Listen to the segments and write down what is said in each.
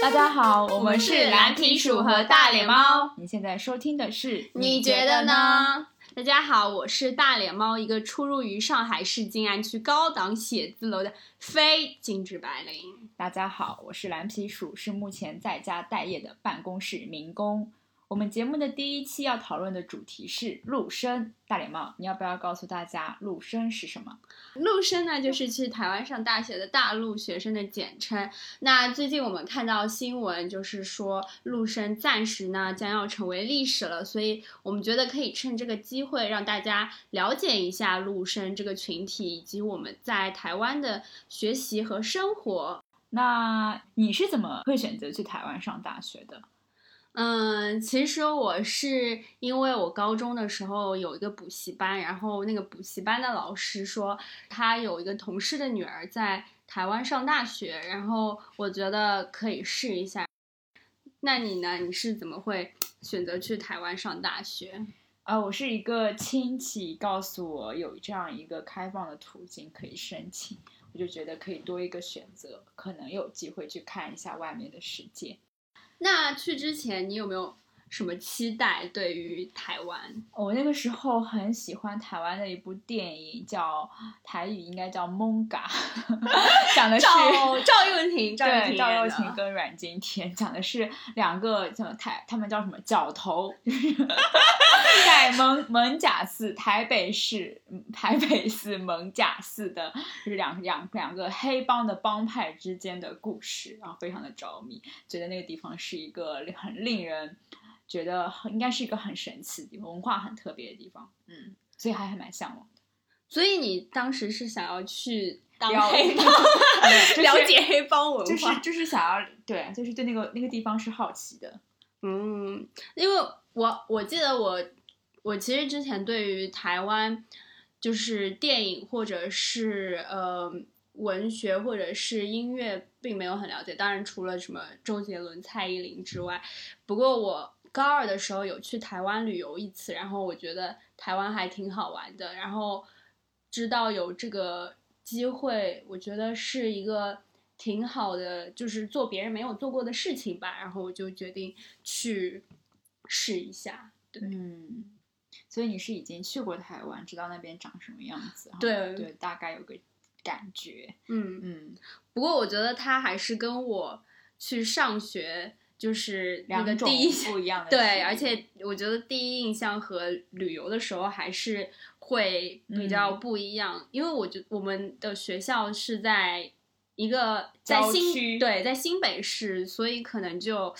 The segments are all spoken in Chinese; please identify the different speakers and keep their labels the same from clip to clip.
Speaker 1: 大家好，我
Speaker 2: 我们是蓝皮鼠和大脸猫。
Speaker 1: 你现在收听的是，
Speaker 2: 你觉得？呢？大家好，我是大脸猫，一个出入于上海市静安区高档写字楼的非精致白领。
Speaker 1: 大家好，我是蓝皮鼠，是目前在家待业的办公室民工。我们节目的第一期要讨论的主题是陆生。大脸猫，你要不要告诉大家陆生是什么？
Speaker 2: 陆生呢，就是去台湾上大学的大陆学生的简称。那最近我们看到新闻，就是说陆生暂时呢将要成为历史了，所以我们觉得可以趁这个机会让大家了解一下陆生这个群体，以及我们在台湾的学习和生活。
Speaker 1: 那你是怎么会选择去台湾上大学的？
Speaker 2: 嗯，其实我是因为我高中的时候有一个补习班，然后那个补习班的老师说他有一个同事的女儿在台湾上大学，然后我觉得可以试一下。那你呢？你是怎么会选择去台湾上大学？
Speaker 1: 啊，我是一个亲戚告诉我有这样一个开放的途径可以申请，我就觉得可以多一个选择，可能有机会去看一下外面的世界。
Speaker 2: 那去之前你有没有什么期待？对于台湾，
Speaker 1: 我那个时候很喜欢台湾的一部电影，叫台语应该叫《蒙嘎》，讲的是
Speaker 2: 赵赵又廷，赵
Speaker 1: 赵又廷跟阮经天讲的是两个叫台，他们叫什么角头，在蒙蒙贾寺台北市嗯台北市蒙贾寺的，就是两两两个黑帮的帮派之间的故事，然后非常的着迷，觉得那个地方是一个很令人觉得很应该是一个很神奇的地方，文化很特别的地方，嗯，所以还还蛮向往的。
Speaker 2: 所以你当时是想要去
Speaker 1: 了
Speaker 2: 解黑帮文化，
Speaker 1: 就是就是想要对，就是对那个那个地方是好奇的。
Speaker 2: 嗯，因为我我记得我我其实之前对于台湾就是电影或者是呃文学或者是音乐并没有很了解，当然除了什么周杰伦、蔡依林之外，不过我高二的时候有去台湾旅游一次，然后我觉得台湾还挺好玩的，然后知道有这个机会，我觉得是一个挺好的，就是做别人没有做过的事情吧。然后我就决定去试一下。对，
Speaker 1: 嗯，所以你是已经去过台湾，知道那边长什么样子，
Speaker 2: 对
Speaker 1: 对，大概有个感觉。
Speaker 2: 嗯，
Speaker 1: 嗯，
Speaker 2: 不过我觉得它还是跟我去上学就是那个
Speaker 1: 两种
Speaker 2: 第一
Speaker 1: 不一样的
Speaker 2: 对，而且我觉得第一印象和旅游的时候还是会比较
Speaker 1: 嗯。
Speaker 2: 不一样，因为我觉我们的学校是在一个在新
Speaker 1: 区
Speaker 2: 对在新北市，所以可能就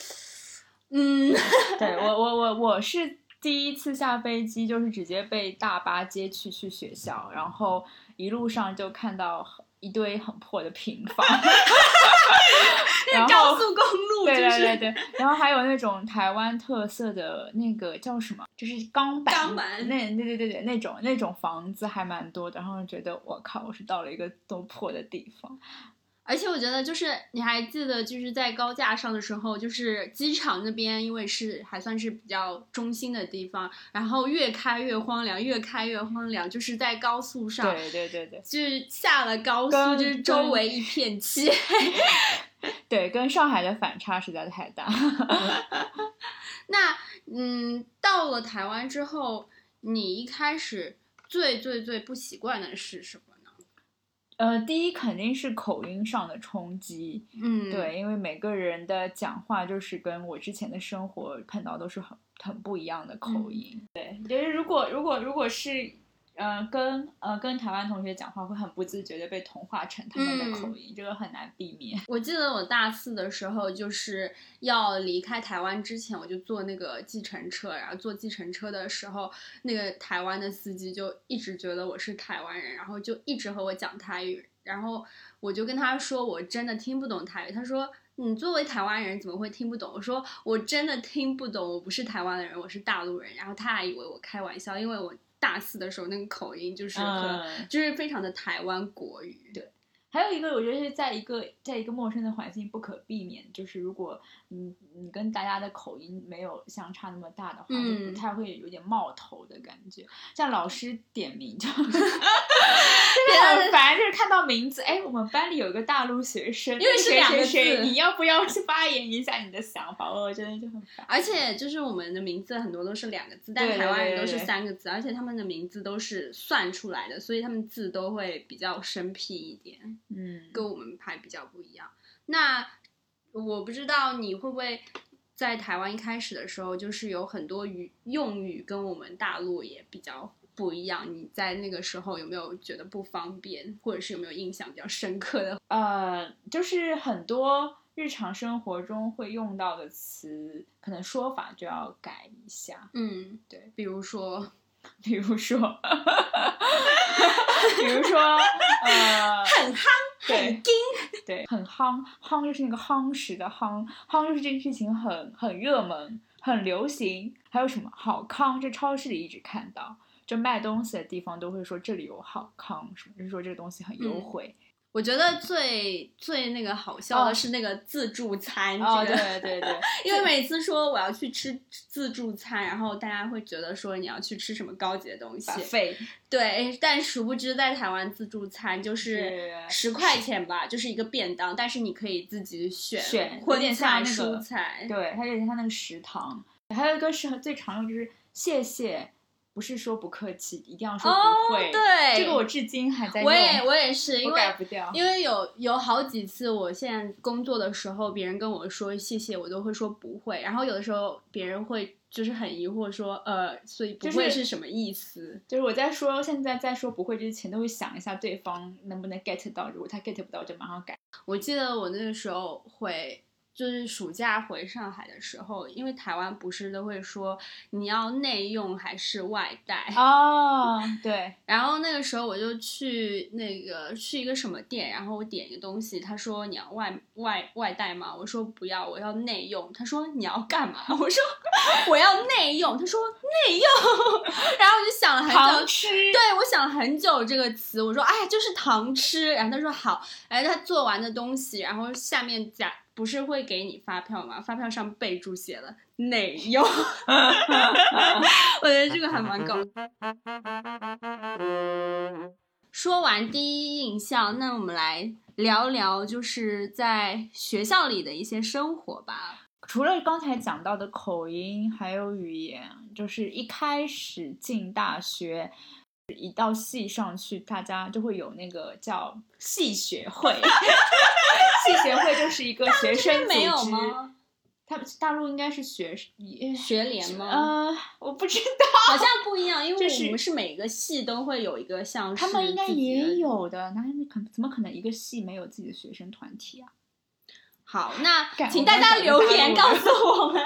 Speaker 2: 嗯。
Speaker 1: 对我我我我是第一次下飞机，就是直接被大巴接去去学校，然后一路上就看到很一堆很破的平房，然后
Speaker 2: 高速公路
Speaker 1: 对
Speaker 2: 就是
Speaker 1: 对对对，然后还有那种台湾特色的那个叫什么，就是钢板，
Speaker 2: 钢板
Speaker 1: 那对对对对那种那种房子还蛮多的，然后觉得我靠，我是到了一个多破的地方。
Speaker 2: 而且我觉得，就是你还记得，就是在高架上的时候，就是机场那边，因为是还算是比较中心的地方，然后越开越荒凉，越开越荒凉，就是在高速上，
Speaker 1: 对对对对
Speaker 2: 就是下了高速，就是周围一片漆黑。
Speaker 1: 对，跟上海的反差实在太大。
Speaker 2: 那嗯，到了台湾之后，你一开始最最最不习惯的是什么呢？
Speaker 1: 呃，第一肯定是口音上的冲击，
Speaker 2: 嗯，
Speaker 1: 对，因为每个人的讲话就是跟我之前的生活碰到都是很很不一样的口
Speaker 2: 嗯
Speaker 1: 音。对，就是如果如果如果是呃跟呃跟台湾同学讲话，会很不自觉的被同化成他们的口音，这个很难避免。
Speaker 2: 我记得我大四的时候，就是要离开台湾之前，我就坐那个计程车，然后坐计程车的时候，那个台湾的司机就一直觉得我是台湾人，然后就一直和我讲台语，然后我就跟他说我真的听不懂台语，他说。你作为台湾人怎么会听不懂？我说我真的听不懂，我不是台湾的人，我是大陆人。然后他还以为我开玩笑，因为我大四的时候那个口音就是就是非常的台湾国语。对，
Speaker 1: 还有一个，我觉得是在一个在一个陌生的环境不可避免，就是如果你你跟大家的口音没有相差那么大的话，就
Speaker 2: 嗯
Speaker 1: 不太会有点冒头的感觉。像老师点名 就很烦，就是看到名字，哎，我们班里有一个大陆学生，
Speaker 2: 因为是两个字
Speaker 1: 你要不要去发言一下你的想法？我真的就很烦。
Speaker 2: 而且就是我们的名字很多都是两个字，但台湾人都是三个字，而且他们的名字都是算出来的，所以他们字都会比较生僻一点，
Speaker 1: 嗯，
Speaker 2: 跟我们还比较不一样。那我不知道你会不会在台湾一开始的时候，就是有很多语用语跟我们大陆也比较不一样。你在那个时候有没有觉得不方便，或者是有没有印象比较深刻的？
Speaker 1: 呃，就是很多日常生活中会用到的词，可能说法就要改一下。
Speaker 2: 嗯，
Speaker 1: 对，
Speaker 2: 比如说
Speaker 1: 比如说，比如说，呃，
Speaker 2: 很夯、
Speaker 1: 对
Speaker 2: 很精，
Speaker 1: 对，很夯，夯就是那个夯实的夯，夯就是这个事情很很热门、很流行。还有什么好康？这超市里一直看到，就卖东西的地方都会说这里有好康，什么就是说这个东西很优
Speaker 2: 嗯
Speaker 1: 惠。
Speaker 2: 我觉得最最那个好笑的
Speaker 1: 哦
Speaker 2: 是那个自助餐，
Speaker 1: 哦，
Speaker 2: 这个
Speaker 1: 对对对，
Speaker 2: 因为每次说我要去吃自助餐，然后大家会觉得说你要去吃什么高级的东西，
Speaker 1: 费
Speaker 2: 对，但殊不知在台湾自助餐就是十块钱吧，就是一个便当，但是你可以自己选
Speaker 1: 选有
Speaker 2: 荤
Speaker 1: 点像
Speaker 2: 菜、
Speaker 1: 那个
Speaker 2: 蔬菜，
Speaker 1: 对，它有点像那个食堂。还有一个是最常用，就是谢谢，不是说不客气，一定要说
Speaker 2: 哦
Speaker 1: 不会。
Speaker 2: 对，
Speaker 1: 这个我至今还在用，
Speaker 2: 我也我也是，因为
Speaker 1: 改不掉。
Speaker 2: 因为有有好几次，我现在工作的时候，别人跟我说谢谢，我都会说不会。然后有的时候别人会就是很疑惑说，呃，所以不会是什么意思？
Speaker 1: 就是我在说现在在说不会之前，都会想一下对方能不能 get 到，如果他 get 不到，就马上改。
Speaker 2: 我记得我那个时候会。就是暑假回上海的时候，因为台湾不是都会说你要内用还是外带，
Speaker 1: 哦，对，
Speaker 2: 然后那个时候我就去那个去一个什么店，然后我点一个东西，他说你要外外外带吗？我说不要，我要内用。他说你要干嘛？我说 我要内用。他说内用，然后我就想了很久，对我想了很久这个词，我说哎就是糖吃，然后他说好，然后他做完的东西，然后下面加不是会给你发票吗？发票上备注写了内用，我觉得这个还蛮搞说完第一印象，那我们来聊聊就是在学校里的一些生活吧。
Speaker 1: 除了刚才讲到的口音，还有语言，就是一开始进大学，一到系上去，大家就会有那个叫系学会。系学会就是一个学生组织，
Speaker 2: 没有吗？
Speaker 1: 他们大陆应该是学
Speaker 2: 学联吗？
Speaker 1: 呃，我不知道，
Speaker 2: 好像不一样，因为我们是每个系都会有一个像是
Speaker 1: 他们应该也有的，哪里可怎么可能一个系没有自己的学生团体啊？
Speaker 2: 好，那请大家留言告诉我们，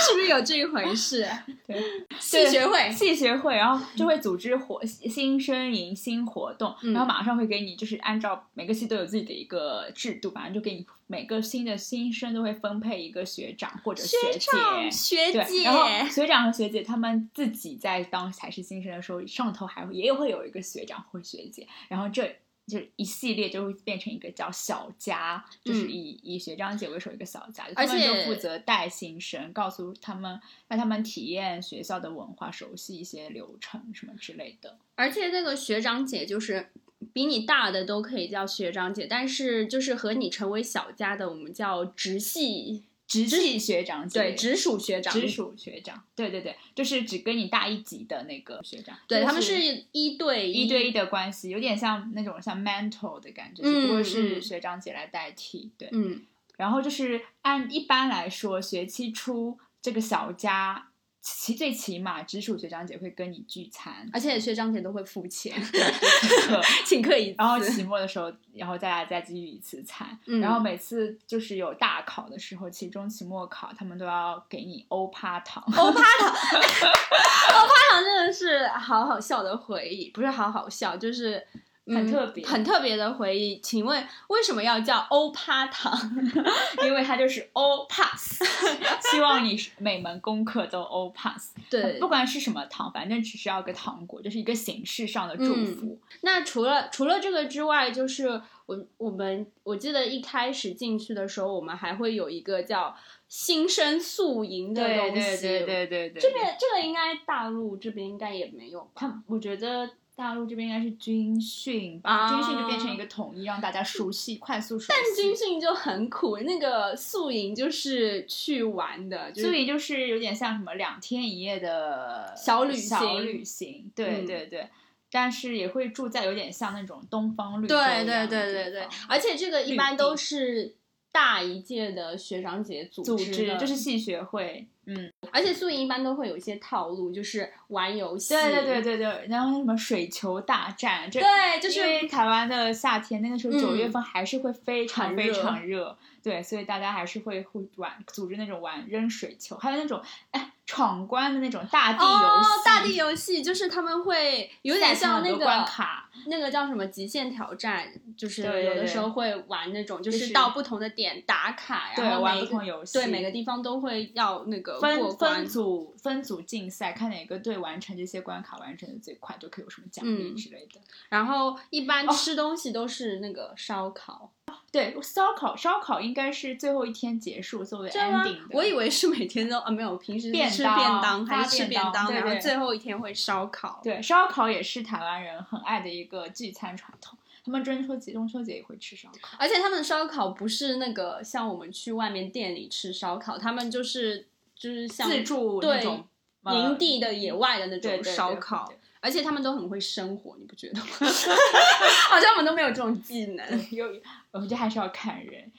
Speaker 2: 是不是有这一回事？
Speaker 1: 对，
Speaker 2: 系学会，
Speaker 1: 系学会，然后就会组织活新生营新活动，
Speaker 2: 嗯
Speaker 1: 然后马上会给你，就是按照每个系都有自己的一个制度，反正就给你每个新的新生都会分配一个学长或者
Speaker 2: 学
Speaker 1: 姐。
Speaker 2: 长、学，姐
Speaker 1: 然，后学长和学姐他们自己在当才是新生的时候，上头还会也会有一个学长或学姐，然后这就是一系列就会变成一个叫小家，就是
Speaker 2: 嗯
Speaker 1: 以、以学长姐为首一个小家，
Speaker 2: 而
Speaker 1: 他们就负责带新生，告诉他们让他们体验学校的文化，熟悉一些流程什么之类的。
Speaker 2: 而且那个学长姐就是比你大的都可以叫学长姐，但是就是和你成为小家的，我们叫直系，
Speaker 1: 直系学长姐，
Speaker 2: 对，直属学长，
Speaker 1: 直属学长，对对对，就是只跟你大一级的那个学长，
Speaker 2: 对，
Speaker 1: 就
Speaker 2: 他们是一对
Speaker 1: 一对一的关系，有点像那种像 mentor 的感觉，
Speaker 2: 嗯
Speaker 1: 只不过是
Speaker 2: 嗯。
Speaker 1: 学长姐来代替。对，
Speaker 2: 嗯，
Speaker 1: 然后就是按一般来说，学期初这个小家起最起码直属学长姐会跟你聚餐，
Speaker 2: 而且学长姐都会付钱，
Speaker 1: 请客。
Speaker 2: 请客一次，
Speaker 1: 然后期末的时候，然后大家再继续一次餐。
Speaker 2: 嗯
Speaker 1: 然后每次就是有大考的时候，期中、期末考，他们都要给你欧趴糖。
Speaker 2: 欧趴糖，欧趴糖真的是好好笑的回忆，不是好好笑，就是。嗯
Speaker 1: 很特别
Speaker 2: 很特别的回忆。请问为什么要叫欧趴糖？
Speaker 1: 因为它就是欧 pass，希望你每门功课都欧 pass。
Speaker 2: 对
Speaker 1: 不管是什么糖，反正只是要个糖果，就是一个形式上的祝福。
Speaker 2: 那除了除了这个之外，就是我我们我记得一开始进去的时候，我们还会有一个叫新生宿营的
Speaker 1: 对
Speaker 2: 东西。
Speaker 1: 对对对对对，
Speaker 2: 这边这个应该大陆这边应该也没有吧？
Speaker 1: 他我觉得大陆这边应该是军训军训就变成一个统一，让大家熟悉，快速熟悉。
Speaker 2: 但军训就很苦，那个宿营就是去玩的，就是
Speaker 1: 所以就是有点像什么两天一夜的
Speaker 2: 小旅行
Speaker 1: 小
Speaker 2: 行
Speaker 1: 旅行，对
Speaker 2: 嗯
Speaker 1: 对对。但是也会住在有点像那种东方绿洲
Speaker 2: 对对对对对而且这个一般都是大一届的学长姐组
Speaker 1: 组
Speaker 2: 织
Speaker 1: 就是系学会，嗯，
Speaker 2: 而且宿营一般都会有一些套路，就是玩游戏，
Speaker 1: 对对对对对，然后什么水球大战，这
Speaker 2: 对，就是
Speaker 1: 因为台湾的夏天那个时候九月
Speaker 2: 嗯
Speaker 1: 份还是会非常非常热，对，所以大家还是会会玩组织那种玩扔水球，还有那种哎闯关的那种大地游
Speaker 2: 哦
Speaker 1: 戏，，
Speaker 2: 大地游戏就是他们会有点像那个
Speaker 1: 关卡，
Speaker 2: 那个叫什么极限挑战，就是有的时候会玩那种，就
Speaker 1: 就是是
Speaker 2: 到不同的点打卡，
Speaker 1: 对玩不
Speaker 2: 然后玩不
Speaker 1: 同游戏
Speaker 2: 对每个地方都会要那个
Speaker 1: 分
Speaker 2: 关
Speaker 1: 分。组分组竞赛，看哪个队完成这些关卡完成的最快，就可以有什么奖励
Speaker 2: 嗯
Speaker 1: 之类的。
Speaker 2: 然后一般
Speaker 1: 哦
Speaker 2: 吃东西都是那个烧烤，
Speaker 1: 对，烧烤烧烤应该是最后一天结束作为 ending 的。？
Speaker 2: 我以为是每天都啊没有，平时吃
Speaker 1: 便当
Speaker 2: 还是吃
Speaker 1: 便当，
Speaker 2: 然后最后一天会烧烤。
Speaker 1: 对烧烤也是台湾人很爱的一个聚餐传统，他们中秋节中秋节也会吃烧烤。
Speaker 2: 而且他们的烧烤不是那个像我们去外面店里吃烧烤，他们就是就是像
Speaker 1: 自助那种呃
Speaker 2: 营地的野外的那种
Speaker 1: 对对对
Speaker 2: 烧烤
Speaker 1: 对，
Speaker 2: 而且他们都很会生活，你不觉得吗？好像我们都没有这种技能。
Speaker 1: 有，我觉得还是要看人，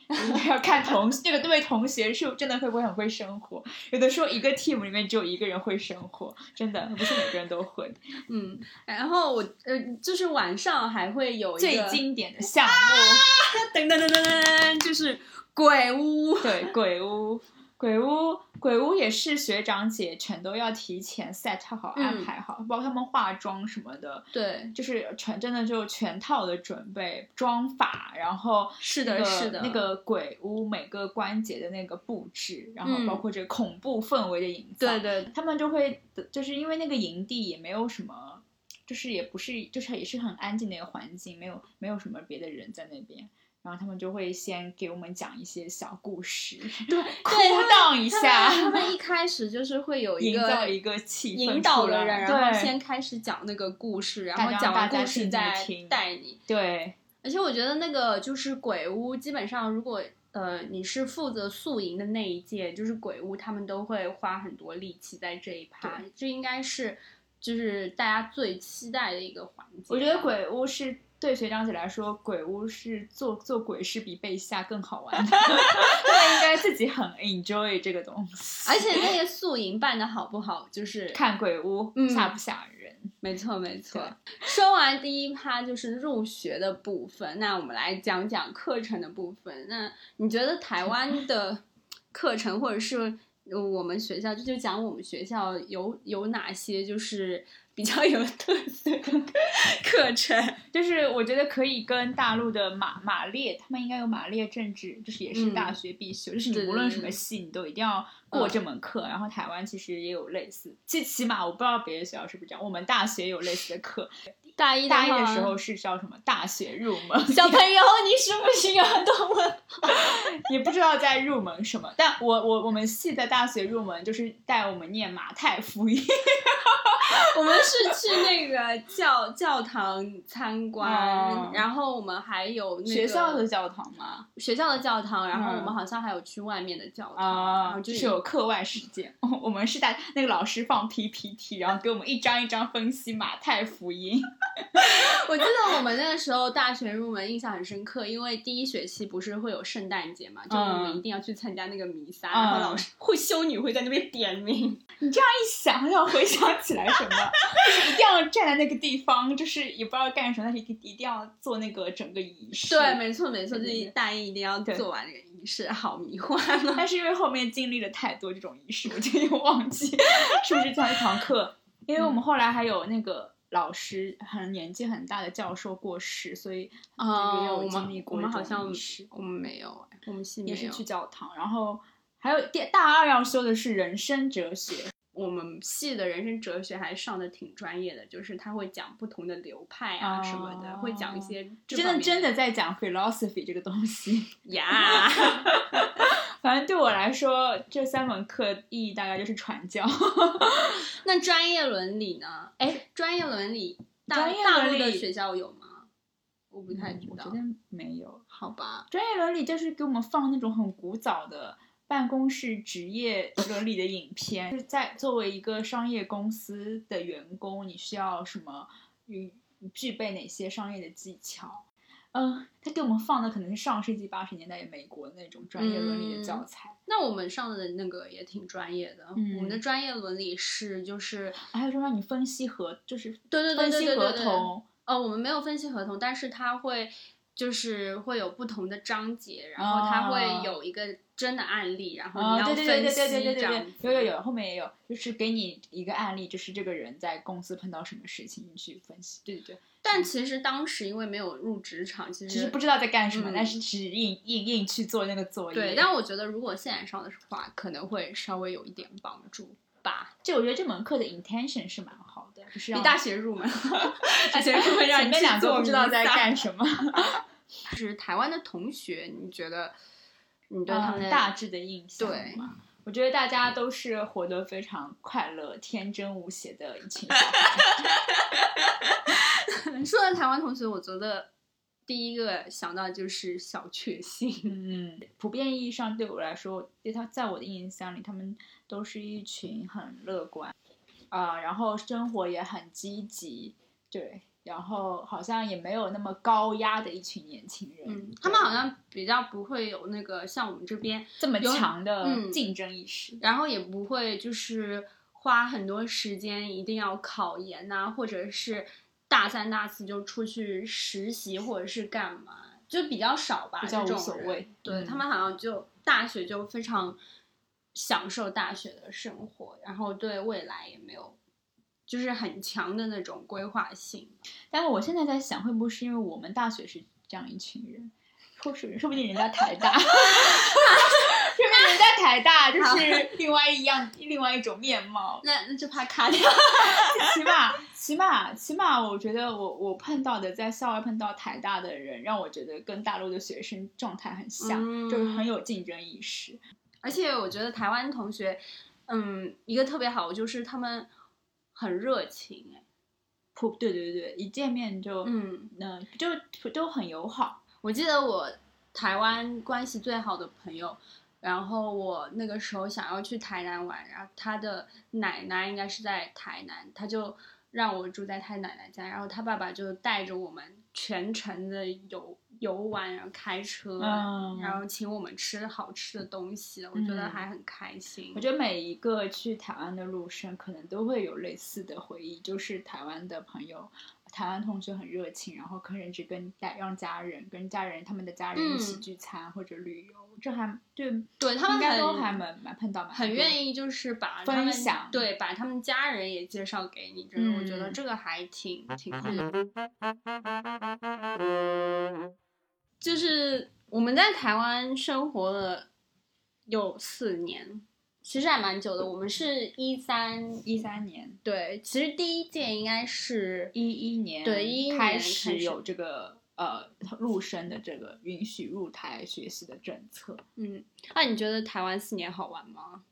Speaker 1: 要看同 这个那位同学是真的会不会很会生活。有的时候一个 team 里面只有一个人会生活，真的不是每个人都会。
Speaker 2: 嗯，然后我呃，就是晚上还会有一
Speaker 1: 最经典的项目，
Speaker 2: 噔噔噔噔噔，就是鬼屋。
Speaker 1: 对鬼屋，鬼屋，鬼屋也是学长姐全都要提前 set 好、
Speaker 2: 嗯
Speaker 1: 安排好，包括他们化妆什么的。
Speaker 2: 对，
Speaker 1: 就是全真的就全套的准备妆法，然后
Speaker 2: 是的，
Speaker 1: 那个
Speaker 2: 是的，
Speaker 1: 那个鬼屋每个关节的那个布置，然后
Speaker 2: 嗯
Speaker 1: 包括这个恐怖氛围的营造，
Speaker 2: 对对
Speaker 1: 他们就会就是因为那个营地也没有什么，就是也不是就是也是很安静的一个环境，没有没有什么别的人在那边。然后他们就会先给我们讲一些小故事，
Speaker 2: 对
Speaker 1: 哭
Speaker 2: 对他们
Speaker 1: 荡一下，
Speaker 2: 们他们 一开始就是会有一个
Speaker 1: 营造
Speaker 2: 个
Speaker 1: 一个气氛
Speaker 2: 引导人，然后先开始讲那个故事，然后讲完故事再
Speaker 1: 听
Speaker 2: 带你。
Speaker 1: 对
Speaker 2: 而且我觉得那个就是鬼屋，基本上如果呃你是负责宿营的那一届，就是鬼屋，他们都会花很多力气在这一趴，这应该是就是大家最期待的一个环节。
Speaker 1: 我觉得鬼屋是对学长姐来说，鬼屋是做做鬼是比被吓更好玩的，他们应该自己很 enjoy 这个东西。
Speaker 2: 而且那个宿营办的好不好，就是
Speaker 1: 看鬼屋、
Speaker 2: 嗯
Speaker 1: 吓不吓人？
Speaker 2: 没错，没错。说完第一趴就是入学的部分，那我们来讲讲课程的部分。那你觉得台湾的课程，或者是呃我们学校，这就讲我们学校有有哪些就是比较有特色的课程？
Speaker 1: 就是我觉得可以跟大陆的马马列，他们应该有马列政治，就是也是
Speaker 2: 嗯
Speaker 1: 大学必修，就是你无论什么系，你都一定要过这门课。然后台湾其实也有类似，最起码我不知道别的学校是不是这样，我们大学有类似的课。
Speaker 2: 大一
Speaker 1: 大一的时候，是叫什么大学入门，
Speaker 2: 小朋友，你是不是有很多问？
Speaker 1: 也不知道在入门什么。但我我我们系的大学入门就是带我们念马太福音。
Speaker 2: 我们是去那个教教堂参观，
Speaker 1: 哦
Speaker 2: 然后我们还有那个
Speaker 1: 学校的教堂吗？
Speaker 2: 学校的教堂，然后
Speaker 1: 嗯
Speaker 2: 我们好像还有去外面的教堂，然
Speaker 1: 啊，
Speaker 2: 后
Speaker 1: 就是有课外实践。我们是在那个老师放 PPT，然后给我们一张一张分析马太福音。
Speaker 2: 我记得我们那个时候大学入门印象很深刻，因为第一学期不是会有圣诞节嘛，就我们
Speaker 1: 嗯
Speaker 2: 一定要去参加那个弥撒，
Speaker 1: 嗯
Speaker 2: 然后老师会修女会在那边点名，
Speaker 1: 你这样一想，好像回想起来什么，就是一定要站在那个地方，就是也不知道干什么，但是一定一定要做那个整个仪式。
Speaker 2: 对，没错没错，
Speaker 1: 对对对
Speaker 2: 这一大一一定要做完那个仪式，好迷幻啊！
Speaker 1: 但是因为后面经历了太多这种仪式，我就又忘记 是不是这样一堂课。因为我们后来还有那个老师很年纪很大的教授过世，所以啊也
Speaker 2: 哦，
Speaker 1: 有
Speaker 2: 我们我们好像我们没有哎，我们系
Speaker 1: 也是去。教堂，然后还有第大二要修的是人生哲学，
Speaker 2: 我们系的人生哲学还上的挺专业的，就是他会讲不同的流派啊什么的，会讲一些
Speaker 1: 真的真的在讲 philosophy 这个东西。
Speaker 2: 呀。
Speaker 1: 反正对我来说，这三门课意义大概就是传教。
Speaker 2: 那专业伦理呢？哎，专业伦理大
Speaker 1: 专业
Speaker 2: 大
Speaker 1: 伦理
Speaker 2: 陆的学校有吗？我不太知道
Speaker 1: 嗯我觉。得没有。
Speaker 2: 好吧，
Speaker 1: 专业伦理就是给我们放那种很古早的办公室职业伦理的影片，就是在作为一个商业公司的员工，你需要什么，与具备哪些商业的技巧。嗯，他给我们放的可能是上世纪八十年代美国那种专业伦理的教材，
Speaker 2: 那我们上的那个也挺专业的。
Speaker 1: 嗯
Speaker 2: 我们的专业伦理是就是，
Speaker 1: 还有说让你分析合，就是
Speaker 2: 对对对
Speaker 1: 分析合
Speaker 2: 对对对对
Speaker 1: 同，
Speaker 2: 呃，我们没有分析合同，但是他会就是会有不同的章节，然后它会
Speaker 1: 哦
Speaker 2: 有一个真的案例，然后
Speaker 1: 啊，
Speaker 2: 你要
Speaker 1: 对对对
Speaker 2: 分析
Speaker 1: 对对对对
Speaker 2: 这样
Speaker 1: 对，有有有，后面也有，就是给你一个案例，就是这个人在公司碰到什么事情，你去分析。对对对，
Speaker 2: 但其实当时因为没有入职场，其实
Speaker 1: 其实不知道在干什么，
Speaker 2: 嗯
Speaker 1: 但是只硬硬硬去做那个作业。
Speaker 2: 对，但我觉得如果现在上的话，可能会稍微有一点帮助吧。
Speaker 1: 就我觉得这门课的 intention 是蛮好的，就是让
Speaker 2: 比大学入门，大学入门让你
Speaker 1: 两个不知道在干什么，
Speaker 2: 就是台湾的同学，你觉得你对他们
Speaker 1: 大致的印象
Speaker 2: 对
Speaker 1: 嘛。我觉得大家都是活得非常快乐、天真无邪的一群小孩。
Speaker 2: 说到台湾同学，我觉得第一个想到就是小确幸。
Speaker 1: 嗯，普遍意义上对我来说，对他在我的印象里，他们都是一群很乐观，啊、然后生活也很积极，对，然后好像也没有那么高压的一群年轻人。
Speaker 2: 嗯，他们好像比较不会有那个像我们这边，
Speaker 1: 这么强的
Speaker 2: 嗯
Speaker 1: 竞争意识。
Speaker 2: 然后也不会就是花很多时间一定要考研呐、或者是大三大四就出去实习或者是干嘛，就比较少吧，
Speaker 1: 比较
Speaker 2: 这种人
Speaker 1: 无所谓嗯
Speaker 2: 对他们好像就大学就非常享受大学的生活，然后对未来也没有就是很强的那种规划性。
Speaker 1: 但是我现在在想，会不会是因为我们大学是这样一群人，或是说不定人家台大，说不定人家台大就是另外一样另外一种面貌。
Speaker 2: 那那就怕卡掉。
Speaker 1: 起码，起码，起码，我觉得我我碰到的在校外碰到台大的人，让我觉得跟大陆的学生状态很像，
Speaker 2: 嗯
Speaker 1: 就是很有竞争意识。
Speaker 2: 而且我觉得台湾同学，嗯，一个特别好就是他们很热情，哎，
Speaker 1: 普对对对对，一见面就
Speaker 2: 嗯，
Speaker 1: 嗯、就都很友好。
Speaker 2: 我记得我台湾关系最好的朋友，然后我那个时候想要去台南玩，然后他的奶奶应该是在台南，他就让我住在他奶奶家，然后他爸爸就带着我们全程的游游玩，然后开车，
Speaker 1: 嗯
Speaker 2: 然后请我们吃好吃的东西，我觉得
Speaker 1: 嗯
Speaker 2: 还很开心。
Speaker 1: 我觉得每一个去台湾的路生，可能都会有类似的回忆，就是台湾的朋友。台湾同学很热情，然后可能只跟家让家人跟家人他们的家人一起
Speaker 2: 嗯
Speaker 1: 聚餐或者旅游，这还对
Speaker 2: 对他们
Speaker 1: 应该都还蛮蛮碰到蛮
Speaker 2: 很愿意就是把
Speaker 1: 分
Speaker 2: 他们
Speaker 1: 享
Speaker 2: 对，把他们家人也介绍给你，真的，我觉得
Speaker 1: 嗯
Speaker 2: 这个还挺挺酷的。就是我们在台湾生活了有四年，其实还蛮久的。我们是一三
Speaker 1: 一三年。
Speaker 2: 对，其实第一届应该是
Speaker 1: 一一年
Speaker 2: 对11年
Speaker 1: 开
Speaker 2: 始
Speaker 1: 有这个呃入生的这个允许入台学习的政策。
Speaker 2: 嗯，那你觉得台湾四年好玩吗？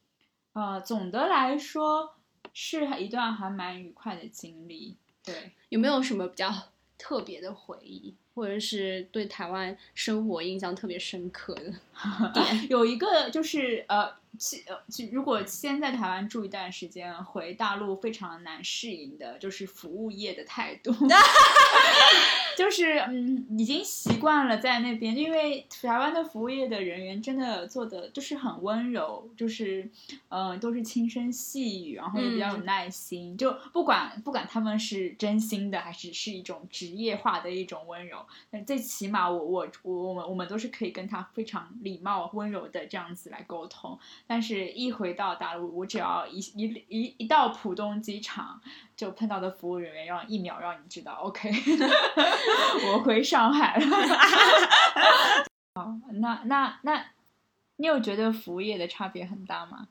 Speaker 1: 呃，总的来说是一段还蛮愉快的经历。对，
Speaker 2: 有没有什么比较特别的回忆，或者是对台湾生活印象特别深刻的？
Speaker 1: 有一个就是呃，其呃，其如果先在台湾住一段时间，回大陆非常难适应的，就是服务业的态度。就是嗯，已经习惯了在那边，因为台湾的服务业的人员真的做的就是很温柔，就是嗯、呃都是轻声细语，然后也比较有
Speaker 2: 嗯
Speaker 1: 耐心，就不管不管他们是真心的还是是一种职业化的一种温柔，那最起码我我我我们我们都是可以跟他非常礼貌温柔的这样子来沟通，但是一回到大陆，我只要一一一一到浦东机场。就碰到的服务人员，让一秒让你知道，OK，我回上海了。好，那那那，你有觉得服务业的差别很大吗？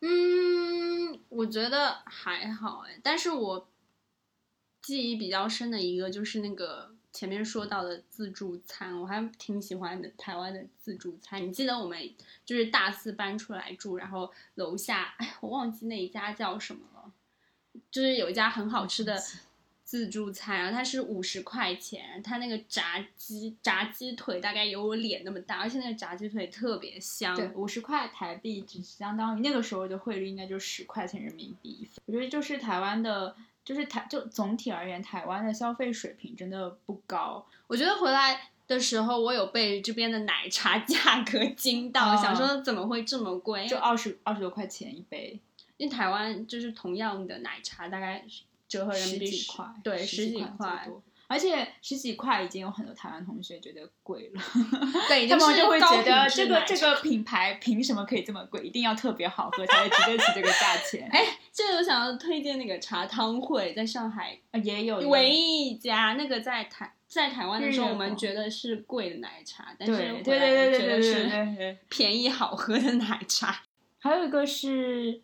Speaker 2: 嗯，我觉得还好哎，但是我记忆比较深的一个就是那个前面说到的自助餐，我还挺喜欢的台湾的自助餐。你记得我们就是大四搬出来住，然后楼下，哎，我忘记那一家叫什么了，就是有一家很好吃的自助餐，然后它是五十块钱，它那个炸鸡炸鸡腿大概有我脸那么大，而且那个炸鸡腿特别香。
Speaker 1: 对，五十块台币只相当于那个时候的汇率应该就十块钱人民币。我觉得就是台湾的，就是台就总体而言，台湾的消费水平真的不高。
Speaker 2: 我觉得回来的时候，我有被这边的奶茶 价格惊到，
Speaker 1: 哦
Speaker 2: 想说怎么会这么贵？
Speaker 1: 就二十二十多块钱一杯，
Speaker 2: 因为台湾就是同样的奶茶，大概折合人民币
Speaker 1: 十几块，
Speaker 2: 对，
Speaker 1: 十
Speaker 2: 十几
Speaker 1: 块。而且十几块已经有很多台湾同学觉得贵了，
Speaker 2: 对，
Speaker 1: 他们就会觉得这个
Speaker 2: 个
Speaker 1: 这个品牌凭什么可以这么贵？一定要特别好喝才会值得起这个价钱。
Speaker 2: 哎，这个我想要推荐那个茶汤会，在上海
Speaker 1: 呃也有
Speaker 2: 唯一一家，那个在台在台湾的时候，我们觉得是贵的奶茶，但是
Speaker 1: 对
Speaker 2: 回
Speaker 1: 对对对对
Speaker 2: 来觉得
Speaker 1: 对对对
Speaker 2: 是。便宜好喝的奶茶。
Speaker 1: 还有一个是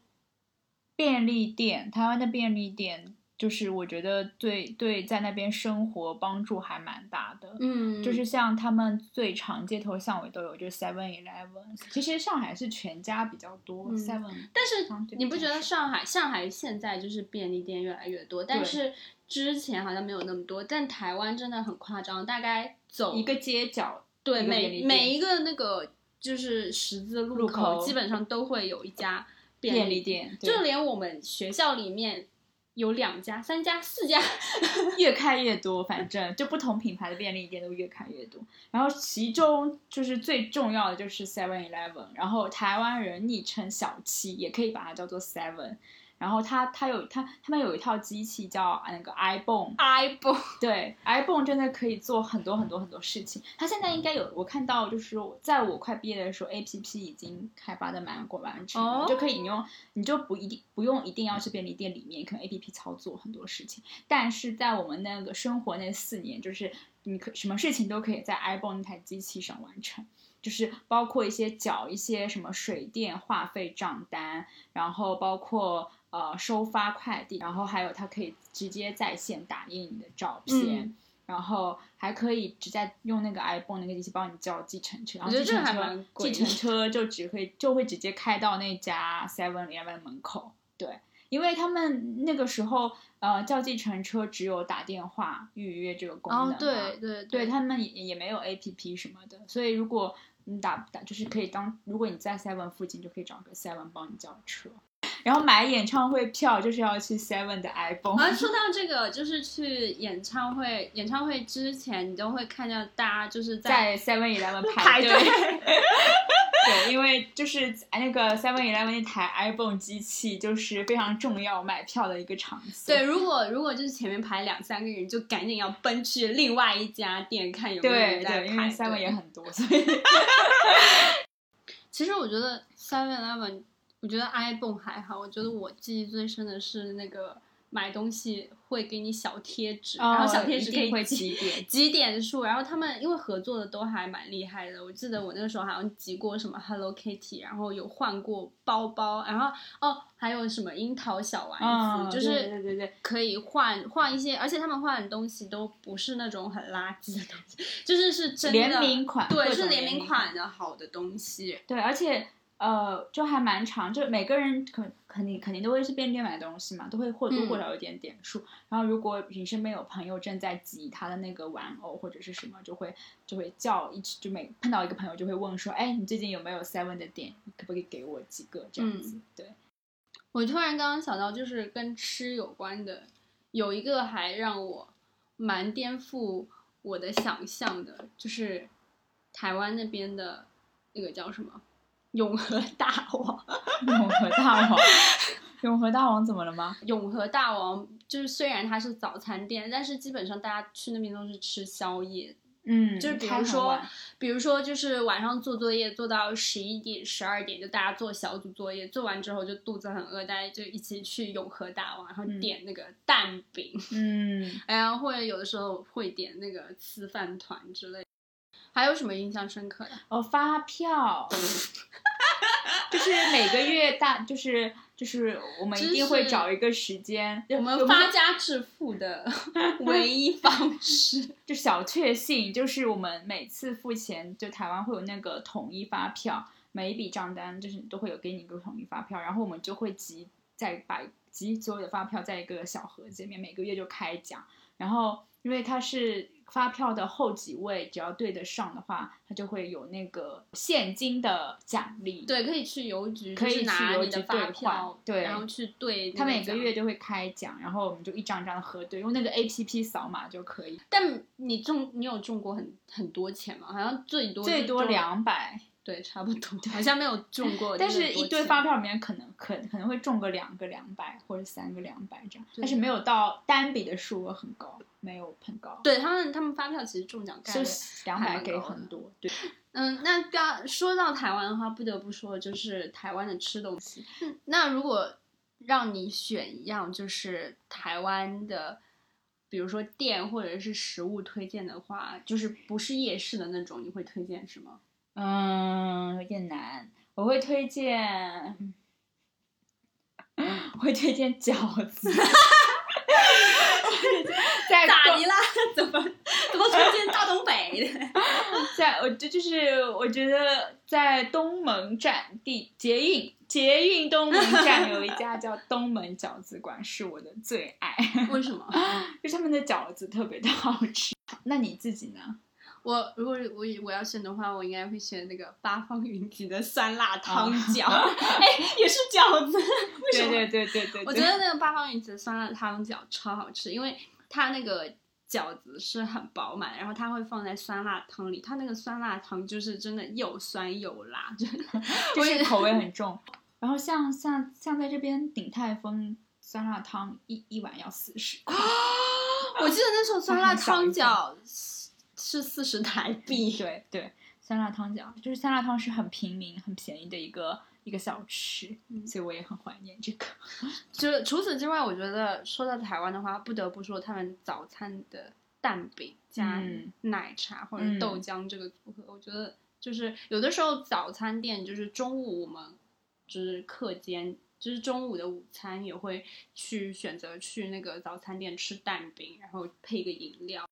Speaker 1: 便利店，台湾的便利店，就是我觉得对对在那边生活帮助还蛮大的。
Speaker 2: 嗯
Speaker 1: 就是像他们最常街头巷尾都有，就是 Seven Eleven。其实上海是全家比较多、
Speaker 2: 嗯
Speaker 1: s e v e n
Speaker 2: 但是你不觉得上海上海现在就是便利店越来越多，但是之前好像没有那么多，但台湾真的很夸张，大概走
Speaker 1: 一个街角
Speaker 2: 对每每一个那个就是十字路
Speaker 1: 路口
Speaker 2: 基本上都会有一家
Speaker 1: 便
Speaker 2: 利
Speaker 1: 利店，
Speaker 2: 就连我们学校里面有两家、三家、四家，
Speaker 1: 越开越多，反正就不同品牌的便利店都越开越多。然后其中就是最重要的就是 Seven Eleven，然后台湾人昵称小七，也可以把它叫做 Seven。然后他他有他他们有一套机器叫那个
Speaker 2: iBone，iPhone
Speaker 1: 对，iPhone 真的可以做很多很多很多事情。它现在应该有，我看到就是在我快毕业的时候，APP 已经开发的蛮过完成了，
Speaker 2: 哦
Speaker 1: 就可以你用，你就不一定不用一定要去便利店里面，可能 APP 操作很多事情。但是在我们那个生活那四年，就是你可什么事情都可以在 iPhone 那台机器上完成。就是包括一些缴一些什么水电话费账单，然后包括呃收发快递，然后还有它可以直接在线打印你的照片，
Speaker 2: 嗯
Speaker 1: 然后还可以直接用那个 iPhone 那个机器帮你叫计程车，然后
Speaker 2: 我觉得这还
Speaker 1: 计程车
Speaker 2: 蛮
Speaker 1: 计程车就只会就会直接开到那家 Seven Eleven 门口，对。因为他们那个时候，呃，叫计程车只有打电话预约这个功能
Speaker 2: 对对
Speaker 1: 对他们也也没有 A P P 什么的，所以如果你打打就是可以当，如果你在 Seven 附近，就可以找个 Seven 帮你叫车。然后买演唱会票就是要去 Seven 的 iPhone，、
Speaker 2: 啊，说到这个，就是去演唱会，演唱会之前，你都会看到大家就是
Speaker 1: 在 Seven Eleven
Speaker 2: 排
Speaker 1: 队。
Speaker 2: 队
Speaker 1: 对，因为就是那个 Seven Eleven 那台 iPhone 机器就是非常重要买票的一个场所。
Speaker 2: 对，如果如果就是前面排两三个人，就赶紧要奔去另外一家店看有没有人在
Speaker 1: 对，因为 Seven 也很多，所以
Speaker 2: 其实我觉得 Seven Eleven，我觉得 iPhone 还好，我觉得我记忆最深的是那个买东西会给你小贴纸，然后小贴纸可以
Speaker 1: 会
Speaker 2: 集
Speaker 1: 几点。
Speaker 2: 集点数，然后他们因为合作的都还蛮厉害的，我记得我那个时候好像集过什么 Hello Kitty，然后有换过包包，然后哦还有什么樱桃小丸子，
Speaker 1: 嗯，
Speaker 2: 就是
Speaker 1: 对对对对，
Speaker 2: 可以换换一些，而且他们换的东西都不是那种很垃圾的东西，就是是真的
Speaker 1: 联名款
Speaker 2: 对，是联名
Speaker 1: 款
Speaker 2: 的好的东西。
Speaker 1: 对，而且呃，就还蛮长，就每个人肯肯定肯定都会去便利店买东西嘛，都会或多或
Speaker 2: 嗯
Speaker 1: 少有点点数。然后如果你身边有朋友正在集他的那个玩偶或者是什么，就会就会叫一起，就每碰到一个朋友就会问说，哎，你最近有没有 Seven 的店？你可不可以给我几个这样子？
Speaker 2: 嗯
Speaker 1: 对，
Speaker 2: 我突然刚刚想到，就是跟吃有关的，有一个还让我蛮颠覆我的想象的，就是台湾那边的那个叫什么永和大王。
Speaker 1: 永和大王，永和大王怎么了吗？
Speaker 2: 永和大王就是虽然它是早餐店，但是基本上大家去那边都是吃宵夜，
Speaker 1: 嗯，
Speaker 2: 就是比如说，比如说就是晚上做作业做到十一点、十二点，就大家做小组作业，做完之后就肚子很饿，大家就一起去永和大王，然后
Speaker 1: 嗯
Speaker 2: 点那个蛋饼，
Speaker 1: 嗯，
Speaker 2: 然后或者有的时候会点那个吃饭团之类的。还有什么印象深刻的？
Speaker 1: 哦，发票，就是每个月大，就是就是我们一定会找一个时间，
Speaker 2: 我们
Speaker 1: 有
Speaker 2: 发家致富的 唯一方式。
Speaker 1: 就小确幸，就是我们每次付钱，就台湾会有那个统一发票，每一笔账单就是都会有给你一个统一发票，然后我们就会集再把集所有的发票在一个小盒子里面，每个月就开奖。然后因为它是发票的后几位，只要对得上的话，它就会有那个现金的奖励。
Speaker 2: 对，可以去邮局，
Speaker 1: 可以
Speaker 2: 拿
Speaker 1: 去邮局
Speaker 2: 你的发
Speaker 1: 兑
Speaker 2: 票
Speaker 1: 换，对
Speaker 2: 然后去兑。
Speaker 1: 他每个月，就会开奖，然后我们就一张一张的核对，用那个 A P P 扫码就可以，
Speaker 2: 但你中你有中过很很多钱吗？好像最多
Speaker 1: 最多两百。
Speaker 2: 对，差不多，好像没有中过。
Speaker 1: 但
Speaker 2: 是
Speaker 1: 一堆发票里面可能可可能会中个两个两百或者三个两百这样，但是没有到单笔的数额很高，没有很高，
Speaker 2: 对他们，他们发票其实中奖概
Speaker 1: 就
Speaker 2: 率
Speaker 1: 两百给很多，对，
Speaker 2: 嗯，那刚说到台湾的话，不得不说就是台湾的吃东西。那如果让你选一样，就是台湾的，比如说店或者是食物推荐的话，就是不是夜市的那种，你会推荐什么？
Speaker 1: 嗯，有点难，我会推荐，我会推荐饺子，在东
Speaker 2: 咋的啦？怎么怎么推荐大东北的？
Speaker 1: 在我这就是我觉得在东门站地捷运捷运东门站有一家叫东门饺子馆，是我的最爱，
Speaker 2: 为什么？
Speaker 1: 就是他们的饺子特别的好吃。那你自己呢？
Speaker 2: 我如果我我要选的话，我应该会选那个八方云集的酸辣汤饺，
Speaker 1: 哦
Speaker 2: 哎、也是饺子。为什么？
Speaker 1: 对对对对对，
Speaker 2: 我觉得那个八方云集的酸辣汤饺超好吃，因为它那个饺子是很饱满，然后它会放在酸辣汤里，它那个酸辣汤就是真的又酸又辣，就
Speaker 1: 就是口味很重。然后像像像在这边鼎泰丰酸辣汤一一碗要四十块，
Speaker 2: 我记得那时候酸辣汤
Speaker 1: 很
Speaker 2: 饺是是四十台币，
Speaker 1: 对对，酸辣汤饺就是酸辣汤是很平民、很便宜的一个一个小吃，
Speaker 2: 嗯
Speaker 1: 所以我也很怀念这个。
Speaker 2: 就除此之外，我觉得说到台湾的话，不得不说他们早餐的蛋饼加
Speaker 1: 嗯
Speaker 2: 奶茶或者
Speaker 1: 嗯
Speaker 2: 豆浆这个组合，我觉得就是有的时候早餐店就是中午我们就是课间。就是中午的午餐也会去选择去那个早餐店吃蛋饼，然后配一个饮料。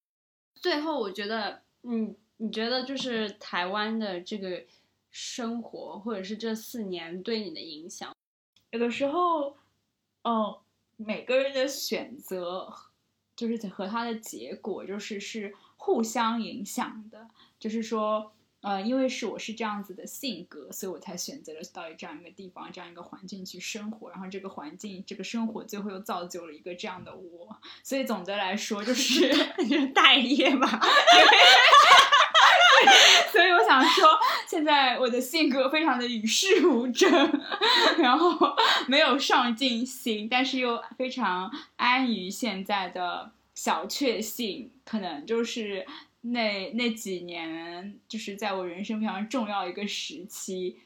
Speaker 2: 最后，我觉得，嗯，你觉得就是台湾的这个生活，或者是这四年对你的影响？
Speaker 1: 有的时候，哦，每个人的选择就是和他的结果就是是互相影响的，就是说。呃，因为是我是这样子的性格，所以我才选择了到这样一个地方、这样一个环境去生活。然后这个环境、这个生活，最后又造就了一个这样的我。所以总的来说，就是
Speaker 2: 就是待业吧。
Speaker 1: 所以我想说，现在我的性格非常的与世无争，然后没有上进心，但是又非常安于现在的小确幸，可能就是那那几年，就是在我人生非常重要一个时期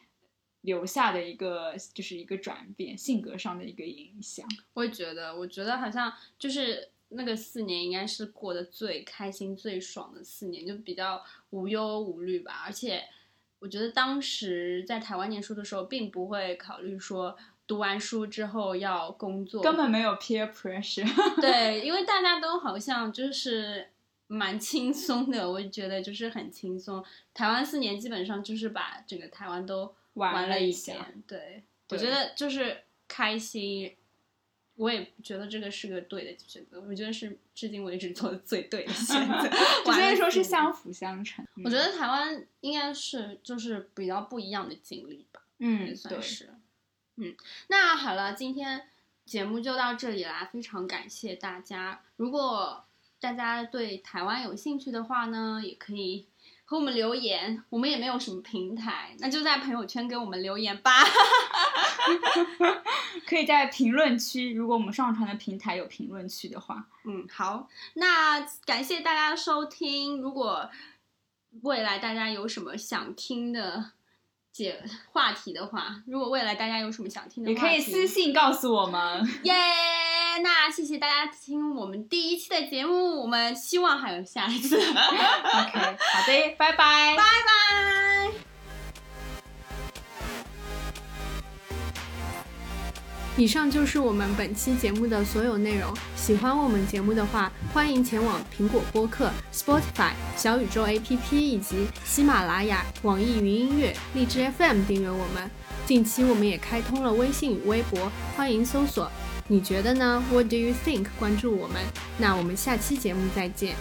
Speaker 1: 留下的一个，就是一个转变，性格上的一个影响。
Speaker 2: 我也觉得，我觉得好像就是那个四年应该是过得最开心、最爽的四年，就比较无忧无虑吧。而且我觉得当时在台湾念书的时候，并不会考虑说读完书之后要工作，
Speaker 1: 根本没有 peer pressure，
Speaker 2: 对，因为大家都好像就是蛮轻松的，我觉得就是很轻松。台湾四年基本上就是把整个台湾都玩了
Speaker 1: 一
Speaker 2: 遍
Speaker 1: 下。，
Speaker 2: 对，我觉得就是开心。我也觉得这个是个对的选择，我觉得是至今为止做的最对的选择。
Speaker 1: 我所以说是相辅相成。
Speaker 2: 我觉得台湾应该是就是比较不一样的经历吧。
Speaker 1: 嗯，对，
Speaker 2: 算是。嗯，那好了，今天节目就到这里啦，非常感谢大家。如果大家对台湾有兴趣的话呢，也可以和我们留言。我们也没有什么平台，那就在朋友圈给我们留言吧。
Speaker 1: 可以在评论区，如果我们上传的平台有评论区的话，
Speaker 2: 嗯，好，那感谢大家收听。如果未来大家有什么想听的解话题的话，如果未来大家有什么想听的话，
Speaker 1: 也可以私信告诉我们。
Speaker 2: 耶那谢谢大家听我们第一期的节目，我们希望还有下一次，
Speaker 1: OK，好的，拜拜。
Speaker 2: 拜拜。以上就是我们本期节目的所有内容。喜欢我们节目的话，欢迎前往苹果播客、Spotify、小宇宙 APP 以及喜马拉雅、网易云音乐、荔枝 FM 订阅我们。近期我们也开通了微信与微博，欢迎搜索。你觉得呢？What do you think？关注我们。那我们下期节目再见。